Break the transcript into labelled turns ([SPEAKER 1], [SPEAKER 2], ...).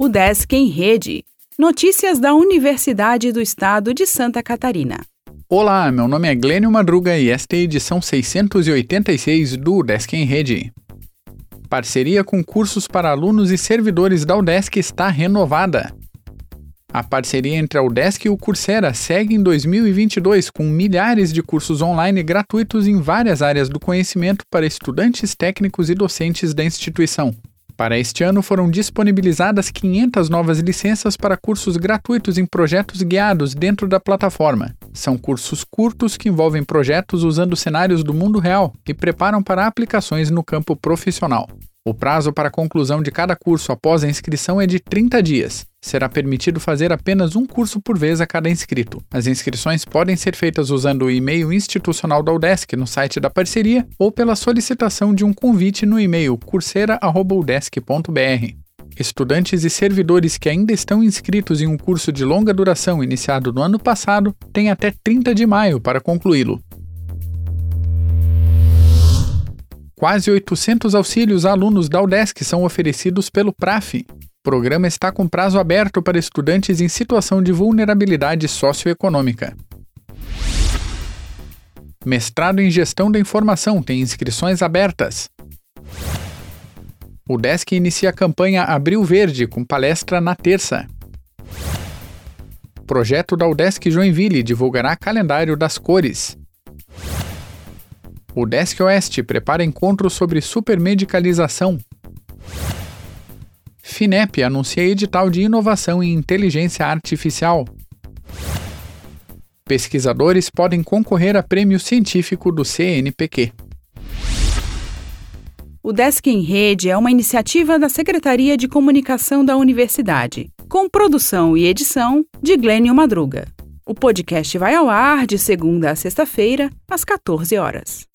[SPEAKER 1] O Desk em Rede. Notícias da Universidade do Estado de Santa Catarina.
[SPEAKER 2] Olá, meu nome é Glênio Madruga e esta é a edição 686 do Desk em Rede. Parceria com cursos para alunos e servidores da UDESC está renovada. A parceria entre a UDESC e o Coursera segue em 2022 com milhares de cursos online gratuitos em várias áreas do conhecimento para estudantes técnicos e docentes da instituição. Para este ano foram disponibilizadas 500 novas licenças para cursos gratuitos em projetos guiados dentro da plataforma. São cursos curtos que envolvem projetos usando cenários do mundo real e preparam para aplicações no campo profissional. O prazo para a conclusão de cada curso após a inscrição é de 30 dias. Será permitido fazer apenas um curso por vez a cada inscrito. As inscrições podem ser feitas usando o e-mail institucional da UDESC no site da parceria ou pela solicitação de um convite no e-mail cursera.udesc.br. Estudantes e servidores que ainda estão inscritos em um curso de longa duração iniciado no ano passado têm até 30 de maio para concluí-lo. Quase 800 auxílios a alunos da UDESC são oferecidos pelo PRAF. O programa está com prazo aberto para estudantes em situação de vulnerabilidade socioeconômica. Mestrado em Gestão da Informação tem inscrições abertas. O Desk inicia a campanha Abril Verde com palestra na terça. Projeto da UDESC Joinville divulgará calendário das cores. O Desk Oeste prepara encontro sobre supermedicalização. FINEP anuncia edital de inovação em inteligência artificial. Pesquisadores podem concorrer a prêmio científico do CNPq.
[SPEAKER 1] O Desk em Rede é uma iniciativa da Secretaria de Comunicação da Universidade, com produção e edição de Glênio Madruga. O podcast vai ao ar de segunda a sexta-feira, às 14 horas.